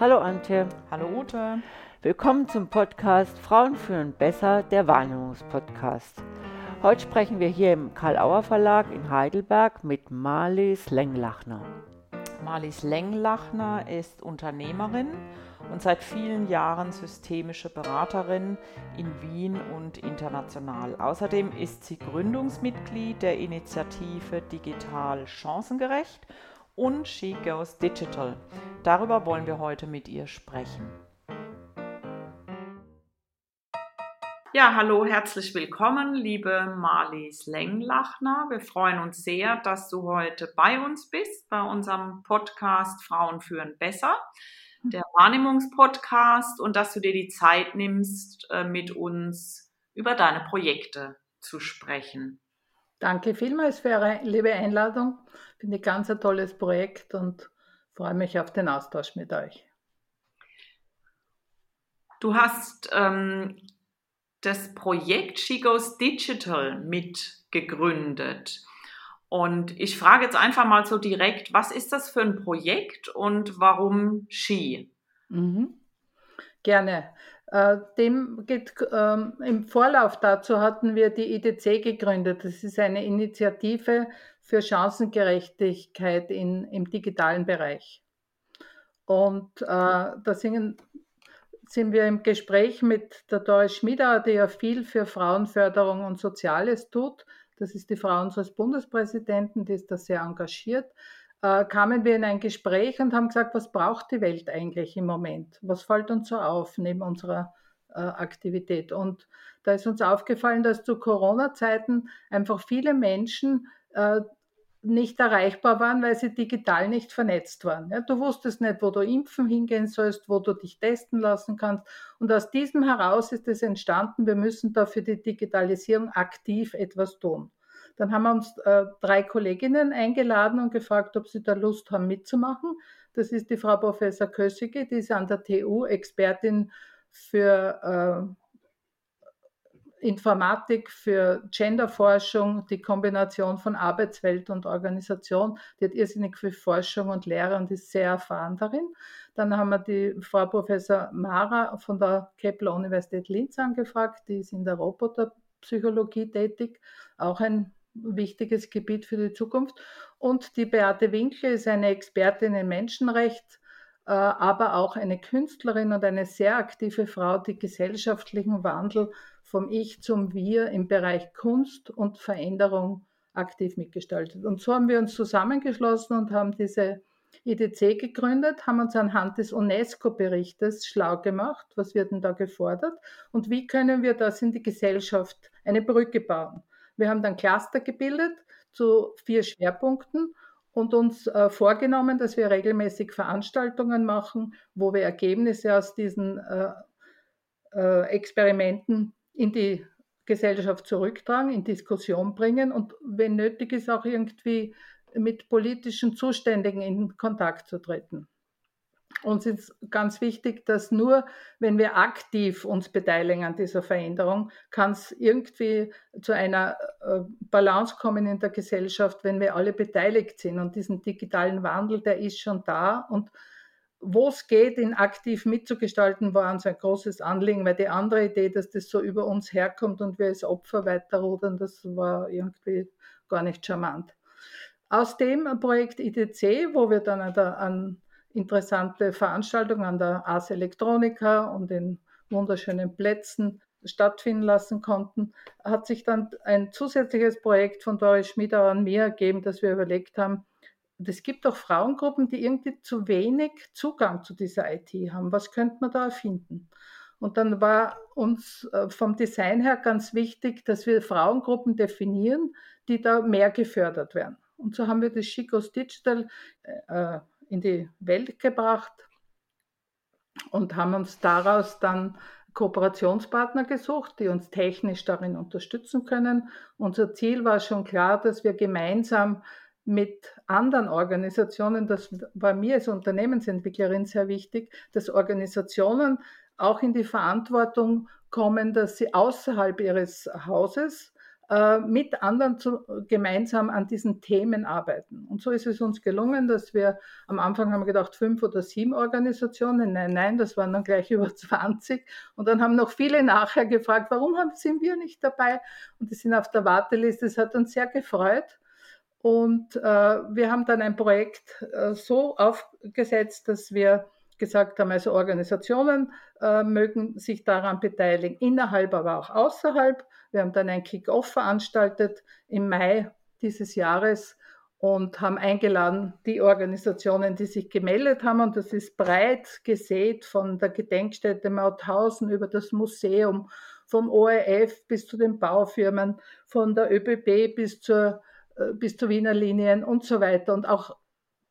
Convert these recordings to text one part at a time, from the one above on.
Hallo Antje. Hallo Ute. Willkommen zum Podcast Frauen führen besser, der Wahrnehmungspodcast. Heute sprechen wir hier im Karl-Auer Verlag in Heidelberg mit Marlies Lenglachner. Marlies Lenglachner ist Unternehmerin und seit vielen Jahren systemische Beraterin in Wien und international. Außerdem ist sie Gründungsmitglied der Initiative Digital Chancengerecht und She Goes Digital. Darüber wollen wir heute mit ihr sprechen. Ja, hallo, herzlich willkommen, liebe Marlies Lenglachner. Wir freuen uns sehr, dass du heute bei uns bist, bei unserem Podcast Frauen führen besser, der Wahrnehmungspodcast, und dass du dir die Zeit nimmst, äh, mit uns über deine Projekte zu sprechen. Danke vielmals für Ihre liebe Einladung. Finde ich ganz ein tolles Projekt und freue mich auf den Austausch mit euch. Du hast ähm, das Projekt She Goes Digital mitgegründet. Und ich frage jetzt einfach mal so direkt, was ist das für ein Projekt und warum She? Mhm. Gerne. Äh, dem geht, ähm, Im Vorlauf dazu hatten wir die IDC gegründet. Das ist eine Initiative für Chancengerechtigkeit in, im digitalen Bereich. Und äh, da sind, wir im Gespräch mit der Doris Schmiedauer, die ja viel für Frauenförderung und Soziales tut. Das ist die Frau unseres Bundespräsidenten, die ist da sehr engagiert äh, kamen wir in ein Gespräch und haben gesagt, was braucht die Welt eigentlich im Moment? Was fällt uns so auf neben unserer äh, Aktivität? Und da ist uns aufgefallen, dass zu Corona-Zeiten einfach viele Menschen äh, nicht erreichbar waren, weil sie digital nicht vernetzt waren. Ja, du wusstest nicht, wo du impfen hingehen sollst, wo du dich testen lassen kannst. Und aus diesem heraus ist es entstanden, wir müssen da für die Digitalisierung aktiv etwas tun. Dann haben wir uns äh, drei Kolleginnen eingeladen und gefragt, ob sie da Lust haben mitzumachen. Das ist die Frau Professor Kössige, die ist an der TU Expertin für äh, Informatik, für Genderforschung, die Kombination von Arbeitswelt und Organisation. Die hat irrsinnig viel Forschung und Lehre und ist sehr erfahren darin. Dann haben wir die Frau Professor Mara von der Kepler Universität Linz angefragt, die ist in der Roboterpsychologie tätig, auch ein wichtiges Gebiet für die Zukunft. Und die Beate Winkler ist eine Expertin in Menschenrecht, äh, aber auch eine Künstlerin und eine sehr aktive Frau, die gesellschaftlichen Wandel vom Ich zum Wir im Bereich Kunst und Veränderung aktiv mitgestaltet. Und so haben wir uns zusammengeschlossen und haben diese IDC gegründet, haben uns anhand des UNESCO-Berichtes schlau gemacht, was wird denn da gefordert und wie können wir das in die Gesellschaft eine Brücke bauen. Wir haben dann Cluster gebildet zu vier Schwerpunkten und uns äh, vorgenommen, dass wir regelmäßig Veranstaltungen machen, wo wir Ergebnisse aus diesen äh, äh, Experimenten in die Gesellschaft zurücktragen, in Diskussion bringen und wenn nötig ist, auch irgendwie mit politischen Zuständigen in Kontakt zu treten. Uns ist ganz wichtig, dass nur wenn wir aktiv uns beteiligen an dieser Veränderung, kann es irgendwie zu einer äh, Balance kommen in der Gesellschaft, wenn wir alle beteiligt sind. Und diesen digitalen Wandel, der ist schon da. Und wo es geht, ihn aktiv mitzugestalten, war uns ein großes Anliegen, weil die andere Idee, dass das so über uns herkommt und wir als Opfer weiterrudern, das war irgendwie gar nicht charmant. Aus dem Projekt IDC, wo wir dann an interessante Veranstaltungen an der Ars Electronica und in wunderschönen Plätzen stattfinden lassen konnten, hat sich dann ein zusätzliches Projekt von Doris Schmiedauer und mir ergeben, dass wir überlegt haben, es gibt auch Frauengruppen, die irgendwie zu wenig Zugang zu dieser IT haben. Was könnte man da erfinden? Und dann war uns äh, vom Design her ganz wichtig, dass wir Frauengruppen definieren, die da mehr gefördert werden. Und so haben wir das Chicos Digital äh, in die Welt gebracht und haben uns daraus dann Kooperationspartner gesucht, die uns technisch darin unterstützen können. Unser Ziel war schon klar, dass wir gemeinsam mit anderen Organisationen, das war mir als Unternehmensentwicklerin sehr wichtig, dass Organisationen auch in die Verantwortung kommen, dass sie außerhalb ihres Hauses äh, mit anderen zu, gemeinsam an diesen Themen arbeiten. Und so ist es uns gelungen, dass wir am Anfang haben gedacht, fünf oder sieben Organisationen. Nein, nein, das waren dann gleich über 20. Und dann haben noch viele nachher gefragt, warum sind wir nicht dabei? Und die sind auf der Warteliste. Das hat uns sehr gefreut. Und äh, wir haben dann ein Projekt äh, so aufgesetzt, dass wir gesagt haben, also Organisationen äh, mögen sich daran beteiligen, innerhalb, aber auch außerhalb. Wir haben dann ein Kick-Off veranstaltet im Mai dieses Jahres und haben eingeladen die Organisationen, die sich gemeldet haben. Und das ist breit gesät von der Gedenkstätte Mauthausen über das Museum, vom ORF bis zu den Baufirmen, von der ÖBB bis zur, bis zur Wiener Linien und so weiter. Und auch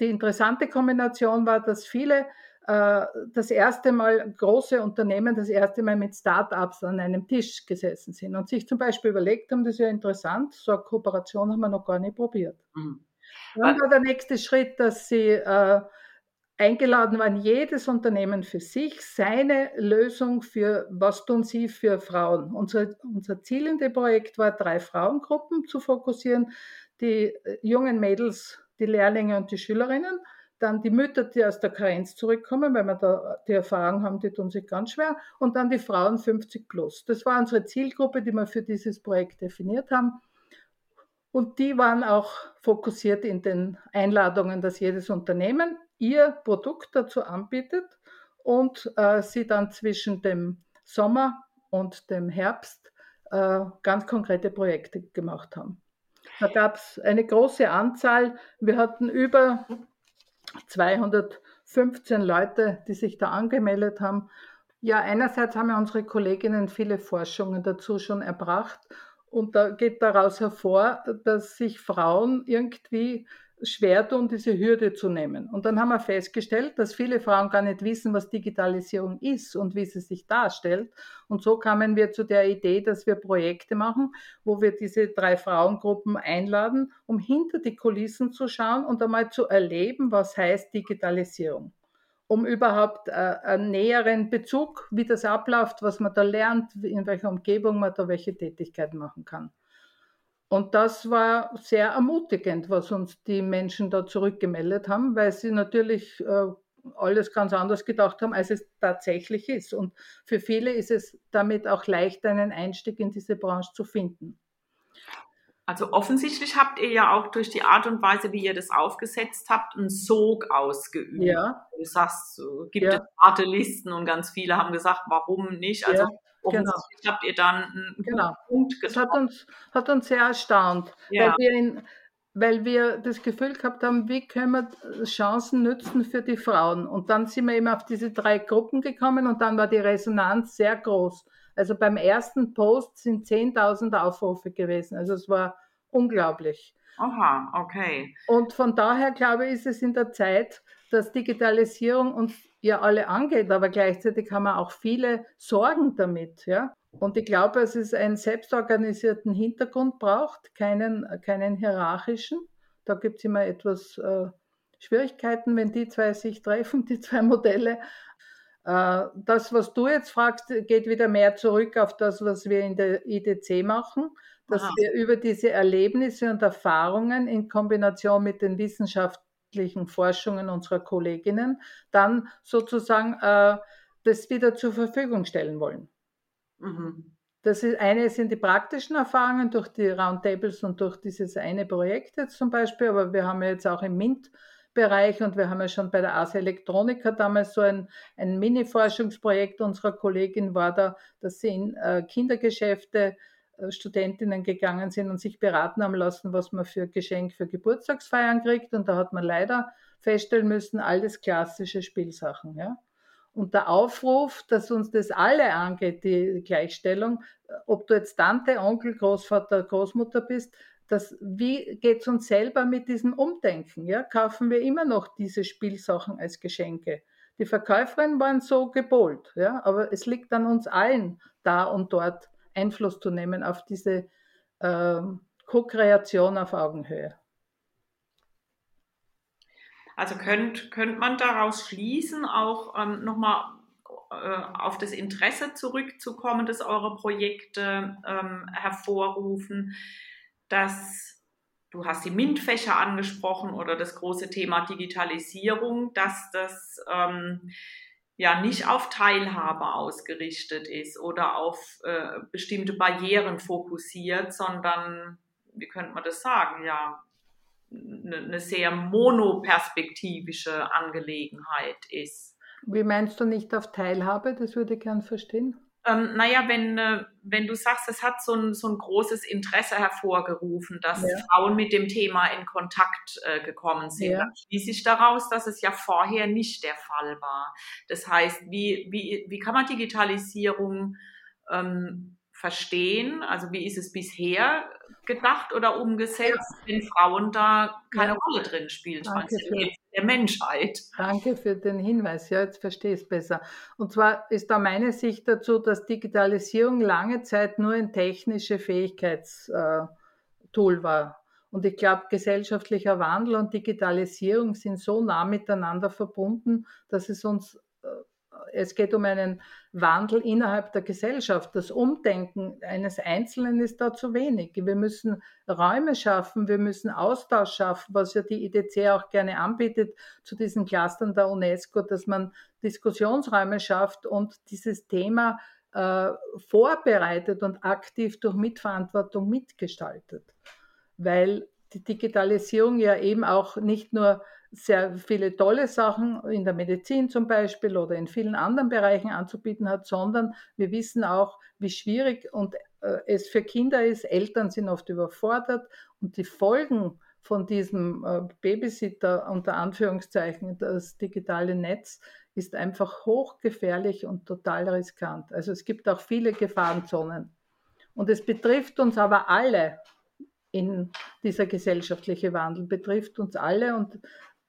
die interessante Kombination war, dass viele äh, das erste Mal große Unternehmen das erste Mal mit Start-ups an einem Tisch gesessen sind und sich zum Beispiel überlegt haben, das ist ja interessant, so eine Kooperation haben wir noch gar nicht probiert. Mhm. Dann war der nächste Schritt, dass sie äh, eingeladen waren, jedes Unternehmen für sich seine Lösung für, was tun sie für Frauen. Unser, unser Ziel in dem Projekt war, drei Frauengruppen zu fokussieren, die äh, jungen Mädels, die Lehrlinge und die Schülerinnen dann die Mütter, die aus der Karenz zurückkommen, weil wir da die Erfahrung haben, die tun sich ganz schwer, und dann die Frauen 50 plus. Das war unsere Zielgruppe, die wir für dieses Projekt definiert haben. Und die waren auch fokussiert in den Einladungen, dass jedes Unternehmen ihr Produkt dazu anbietet und äh, sie dann zwischen dem Sommer und dem Herbst äh, ganz konkrete Projekte gemacht haben. Da gab es eine große Anzahl. Wir hatten über 215 Leute, die sich da angemeldet haben. Ja, einerseits haben ja unsere Kolleginnen viele Forschungen dazu schon erbracht und da geht daraus hervor, dass sich Frauen irgendwie schwer tun, diese Hürde zu nehmen. Und dann haben wir festgestellt, dass viele Frauen gar nicht wissen, was Digitalisierung ist und wie sie sich darstellt. Und so kamen wir zu der Idee, dass wir Projekte machen, wo wir diese drei Frauengruppen einladen, um hinter die Kulissen zu schauen und einmal zu erleben, was heißt Digitalisierung um überhaupt äh, einen näheren Bezug, wie das abläuft, was man da lernt, in welcher Umgebung man da welche Tätigkeiten machen kann. Und das war sehr ermutigend, was uns die Menschen da zurückgemeldet haben, weil sie natürlich äh, alles ganz anders gedacht haben, als es tatsächlich ist. Und für viele ist es damit auch leicht, einen Einstieg in diese Branche zu finden. Also offensichtlich habt ihr ja auch durch die Art und Weise, wie ihr das aufgesetzt habt, einen Sog ausgeübt. Ja. Du sagst, es gibt ja. Wartelisten und ganz viele haben gesagt, warum nicht? Also ja. Genau. habt ihr dann einen genau. Punkt getroffen. Das hat uns, hat uns sehr erstaunt, ja. weil, wir in, weil wir das Gefühl gehabt haben, wie können wir Chancen nützen für die Frauen. Und dann sind wir eben auf diese drei Gruppen gekommen und dann war die Resonanz sehr groß. Also beim ersten Post sind 10.000 Aufrufe gewesen. Also es war unglaublich. Aha, okay. Und von daher glaube ich, ist es in der Zeit, dass Digitalisierung uns ja alle angeht, aber gleichzeitig haben wir auch viele Sorgen damit. Ja? Und ich glaube, dass es einen selbstorganisierten Hintergrund braucht, keinen, keinen hierarchischen. Da gibt es immer etwas äh, Schwierigkeiten, wenn die zwei sich treffen, die zwei Modelle. Äh, das, was du jetzt fragst, geht wieder mehr zurück auf das, was wir in der IDC machen, dass Aha. wir über diese Erlebnisse und Erfahrungen in Kombination mit den Wissenschaften wissenschaftlichen Forschungen unserer Kolleginnen dann sozusagen äh, das wieder zur Verfügung stellen wollen. Mhm. Das ist, eine sind die praktischen Erfahrungen durch die Roundtables und durch dieses eine Projekt jetzt zum Beispiel, aber wir haben ja jetzt auch im MINT-Bereich und wir haben ja schon bei der Ase Electronica damals so ein, ein Mini-Forschungsprojekt unserer Kollegin war da, dass sie in äh, Kindergeschäfte Studentinnen gegangen sind und sich beraten haben lassen, was man für Geschenk für Geburtstagsfeiern kriegt. Und da hat man leider feststellen müssen, alles klassische Spielsachen. Ja? Und der Aufruf, dass uns das alle angeht, die Gleichstellung, ob du jetzt Tante, Onkel, Großvater, Großmutter bist, das, wie geht es uns selber mit diesem Umdenken? Ja? Kaufen wir immer noch diese Spielsachen als Geschenke? Die Verkäuferinnen waren so gebohlt, ja? aber es liegt an uns allen, da und dort Einfluss zu nehmen auf diese äh, Co-Kreation auf Augenhöhe. Also könnte könnt man daraus schließen, auch ähm, nochmal auf das Interesse zurückzukommen, das eure Projekte ähm, hervorrufen, dass du hast die MINT-Fächer angesprochen oder das große Thema Digitalisierung, dass das ähm, ja nicht auf Teilhabe ausgerichtet ist oder auf äh, bestimmte Barrieren fokussiert, sondern, wie könnte man das sagen, ja, eine, eine sehr monoperspektivische Angelegenheit ist. Wie meinst du nicht auf Teilhabe? Das würde ich gern verstehen. Ähm, naja, wenn, äh, wenn du sagst, es hat so ein, so ein großes Interesse hervorgerufen, dass ja. Frauen mit dem Thema in Kontakt äh, gekommen sind, ja. dann schließe ich daraus, dass es ja vorher nicht der Fall war. Das heißt, wie, wie, wie kann man Digitalisierung ähm, verstehen? Also wie ist es bisher gedacht oder umgesetzt, wenn Frauen da keine ja. Rolle drin spielen? Danke der Menschheit. Danke für den Hinweis. Ja, jetzt verstehe ich es besser. Und zwar ist da meine Sicht dazu, dass Digitalisierung lange Zeit nur ein technische Fähigkeitstool äh, war. Und ich glaube, gesellschaftlicher Wandel und Digitalisierung sind so nah miteinander verbunden, dass es uns es geht um einen Wandel innerhalb der Gesellschaft. Das Umdenken eines Einzelnen ist da zu wenig. Wir müssen Räume schaffen, wir müssen Austausch schaffen, was ja die IDC auch gerne anbietet zu diesen Clustern der UNESCO, dass man Diskussionsräume schafft und dieses Thema äh, vorbereitet und aktiv durch Mitverantwortung mitgestaltet. Weil die Digitalisierung ja eben auch nicht nur sehr viele tolle Sachen in der Medizin zum Beispiel oder in vielen anderen Bereichen anzubieten hat, sondern wir wissen auch, wie schwierig und äh, es für Kinder ist. Eltern sind oft überfordert und die Folgen von diesem äh, Babysitter unter Anführungszeichen, das digitale Netz, ist einfach hochgefährlich und total riskant. Also es gibt auch viele Gefahrenzonen. Und es betrifft uns aber alle in dieser gesellschaftliche Wandel, betrifft uns alle und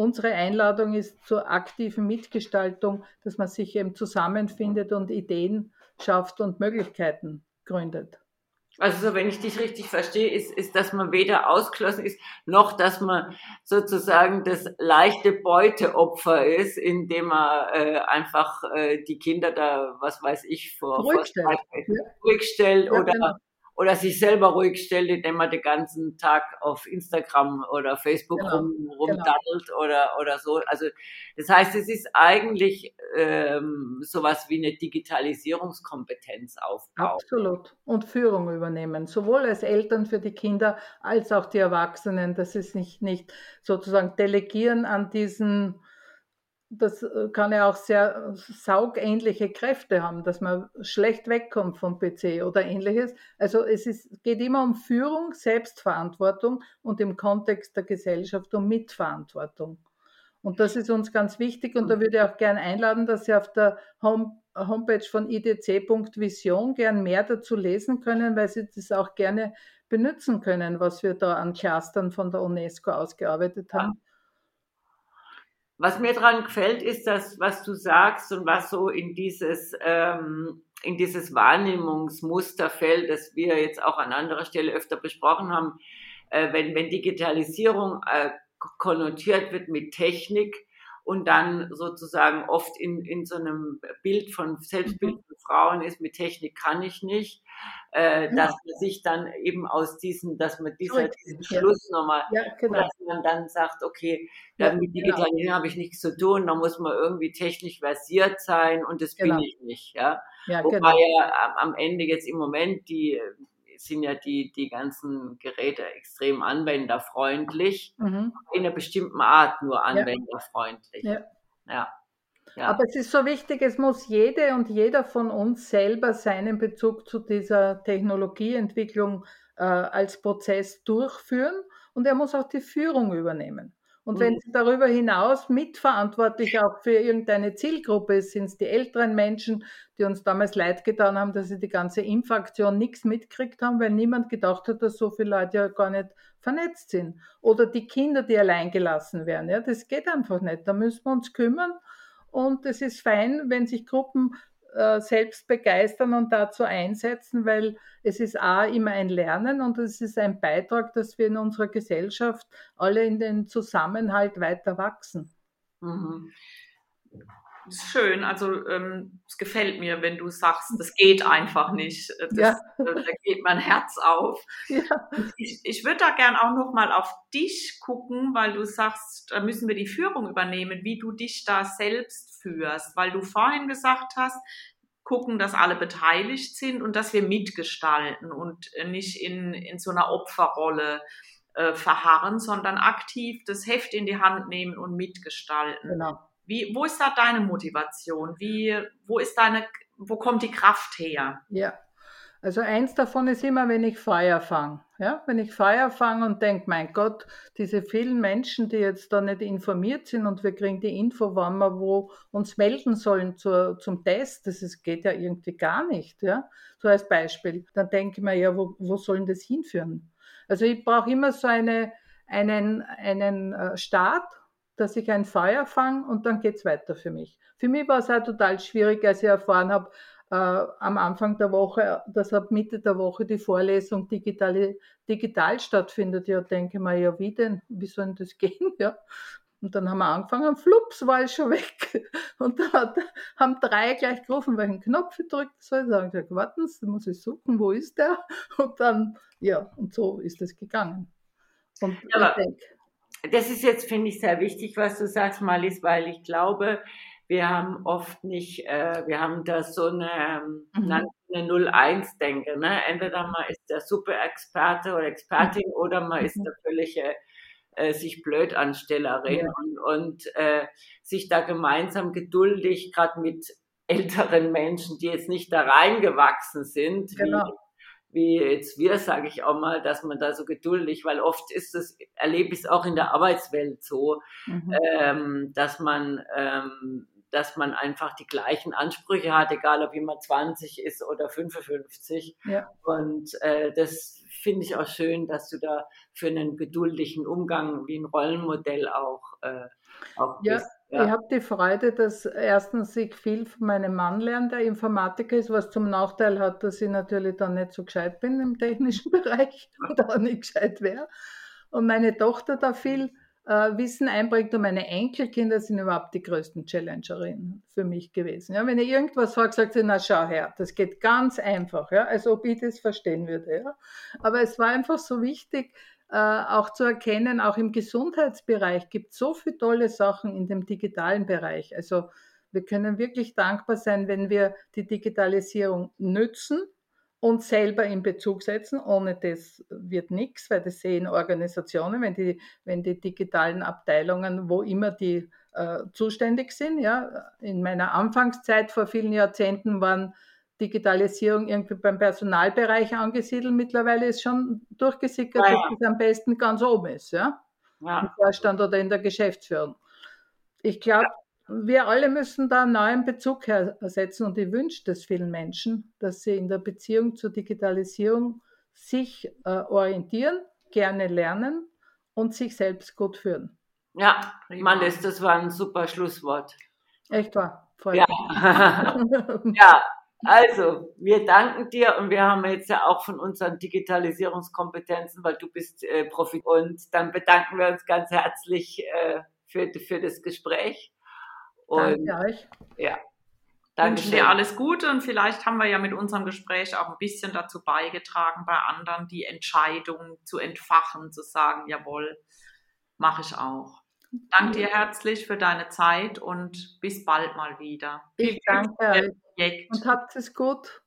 unsere Einladung ist zur aktiven Mitgestaltung, dass man sich eben zusammenfindet und Ideen schafft und Möglichkeiten gründet. Also so, wenn ich dich richtig verstehe, ist, ist, dass man weder ausgeschlossen ist, noch dass man sozusagen das leichte Beuteopfer ist, indem man äh, einfach äh, die Kinder da, was weiß ich, vor, ruhig stellt, ja. ruhig stellt ja, oder genau oder sich selber ruhig stellt, indem man den ganzen Tag auf Instagram oder Facebook genau, rum, genau. rumdaddelt genau. oder, oder so. Also das heißt, es ist eigentlich ähm, sowas wie eine Digitalisierungskompetenz aufbauen. Absolut. Und Führung übernehmen, sowohl als Eltern für die Kinder als auch die Erwachsenen. Das ist nicht, nicht sozusagen delegieren an diesen das äh, kann ja auch sehr saugähnliche Kräfte haben, dass man schlecht wegkommt vom PC oder ähnliches. Also es ist, geht immer um Führung, Selbstverantwortung und im Kontext der Gesellschaft um Mitverantwortung. Und das ist uns ganz wichtig und da würde ich auch gerne einladen, dass Sie auf der Home, Homepage von idc.vision gern mehr dazu lesen können, weil Sie das auch gerne benutzen können, was wir da an Clustern von der UNESCO ausgearbeitet haben. Was mir daran gefällt, ist das, was du sagst und was so in dieses, ähm, in dieses Wahrnehmungsmuster fällt, das wir jetzt auch an anderer Stelle öfter besprochen haben. Äh, wenn, wenn Digitalisierung äh, konnotiert wird mit Technik, und dann sozusagen oft in, in so einem Bild von Selbstbild mhm. von Frauen ist, mit Technik kann ich nicht, äh, ja. dass man sich dann eben aus diesen, dass man dieser, diesen Schluss nochmal, ja, genau. dass man dann sagt, okay, ja, mit genau. Digitalisierung genau. habe ich nichts zu tun, da muss man irgendwie technisch versiert sein und das genau. bin ich nicht, ja. ja Wobei genau. ja am Ende jetzt im Moment die sind ja die, die ganzen Geräte extrem anwenderfreundlich, mhm. in einer bestimmten Art nur anwenderfreundlich. Ja. ja. ja. Aber es ist so wichtig, es muss jede und jeder von uns selber seinen Bezug zu dieser Technologieentwicklung äh, als Prozess durchführen und er muss auch die Führung übernehmen. Und wenn mhm. Sie darüber hinaus mitverantwortlich auch für irgendeine Zielgruppe sind es die älteren Menschen, die uns damals leid getan haben, dass sie die ganze Impfaktion nichts mitgekriegt haben, weil niemand gedacht hat, dass so viele Leute ja gar nicht vernetzt sind. Oder die Kinder, die allein gelassen werden. Ja, das geht einfach nicht. Da müssen wir uns kümmern. Und es ist fein, wenn sich Gruppen äh, selbst begeistern und dazu einsetzen, weil es ist A immer ein Lernen und es ist ein Beitrag, dass wir in unserer Gesellschaft alle in den Zusammenhalt weiter wachsen. Mhm. das ist schön. Also ähm, es gefällt mir, wenn du sagst, das geht einfach nicht. Das, Ja. äh, da geht mein Herz auf. Ja, Ich, ich würde da gern auch noch mal auf dich gucken, weil du sagst, da müssen wir die Führung übernehmen, wie du dich da selbst führst, weil du vorhin gesagt hast, gucken, dass alle beteiligt sind und dass wir mitgestalten und nicht in, in so einer Opferrolle äh, verharren, sondern aktiv das Heft in die Hand nehmen und mitgestalten. genau. Wie, wo ist da deine Motivation? Wie, wo ist deine, wo kommt die Kraft her? Ja, also eins davon ist immer, wenn ich Feuer fange. Ja? Wenn ich Feuer fange und denke, mein Gott, diese vielen Menschen, die jetzt da nicht informiert sind und wir kriegen die Info, wann wir wo uns melden sollen zur, zum Test, das ist, geht ja irgendwie gar nicht. Ja? So als Beispiel. Dann denke ich mir, ja, wo, wo soll denn das hinführen? Also ich brauche immer so eine, einen, einen äh, Start, dass ich ein Feuer fange und dann geht's weiter für mich. Für mich war es auch total schwierig, als ich erfahren habe, äh, am Anfang der Woche, dass ab Mitte der Woche die Vorlesung digitale, digital stattfindet. Ja, denke mir, ja, wie denn? Wie soll denn das gehen? Ja. Und dann haben wir angefangen, flups, war ich schon weg. Und dann hat, haben drei gleich gerufen, welchen Knopf ich drücken soll. Da habe ich gesagt, warten Sie, muss ich suchen, wo ist der? Und dann, ja, und so ist es gegangen. Und Ja, ich denke, Das ist jetzt, finde ich, sehr wichtig, was du sagst, Malis, weil ich glaube, wir haben oft nicht, äh, wir haben da so eine, ähm, Mhm. eine 0-1-Denke. Ne? Entweder man ist der Super-Experte oder Expertin oder man ist Mhm. der völlige äh, sich blöd Anstellerin Ja. und, und äh, sich da gemeinsam geduldig, gerade mit älteren Menschen, die jetzt nicht da reingewachsen sind, Genau. wie, wie jetzt wir, sage ich auch mal, dass man da so geduldig, weil oft ist es, erlebe ich es auch in der Arbeitswelt so, mhm. ähm, dass man ähm, dass man einfach die gleichen Ansprüche hat, egal ob jemand 20 ist oder 55. Ja. Und äh, das finde ich auch schön, dass du da für einen geduldigen Umgang wie ein Rollenmodell auch, äh, auch Ja, bist. Ja. Ich habe die Freude, dass erstens ich viel von meinem Mann lerne, der Informatiker ist, was zum Nachteil hat, dass ich natürlich dann nicht so gescheit bin im technischen Bereich und auch nicht gescheit wäre. Und meine Tochter da viel äh, Wissen einbringt und meine Enkelkinder sind überhaupt die größten Challengerinnen für mich gewesen. Ja, wenn ich irgendwas sage, sagt sie, na schau her, das geht ganz einfach, ja, als ob ich das verstehen würde. Ja. Aber es war einfach so wichtig, äh, auch zu erkennen, auch im Gesundheitsbereich gibt es so viele tolle Sachen in dem digitalen Bereich. Also wir können wirklich dankbar sein, wenn wir die Digitalisierung nützen und selber in Bezug setzen. Ohne das wird nichts, weil das sehen Organisationen, wenn die, wenn die digitalen Abteilungen, wo immer die äh, zuständig sind. Ja. In meiner Anfangszeit vor vielen Jahrzehnten waren Digitalisierung irgendwie beim Personalbereich angesiedelt. Mittlerweile ist schon durchgesickert, Ja, ja. dass es am besten ganz oben ist, ja, im Ja. Vorstand oder in der Geschäftsführung. Ich glaube, wir alle müssen da einen neuen Bezug hersetzen und ich wünsche das vielen Menschen, dass sie in der Beziehung zur Digitalisierung sich äh, orientieren, gerne lernen und sich selbst gut führen. ja. Mannes, das war ein super Schlusswort. Echt wahr? Freut Ja. ja, also, wir danken dir und wir haben jetzt ja auch von unseren Digitalisierungskompetenzen, weil du bist äh, Profi und dann bedanken wir uns ganz herzlich äh, für, für das Gespräch. Und Danke euch. ja, wünschen schön. dir alles Gute und vielleicht haben wir ja mit unserem Gespräch auch ein bisschen dazu beigetragen, bei anderen die Entscheidung zu entfachen, zu sagen, jawohl, mache ich auch. Danke dir herzlich für deine Zeit und bis bald mal wieder. Ich danke euch und habt es gut.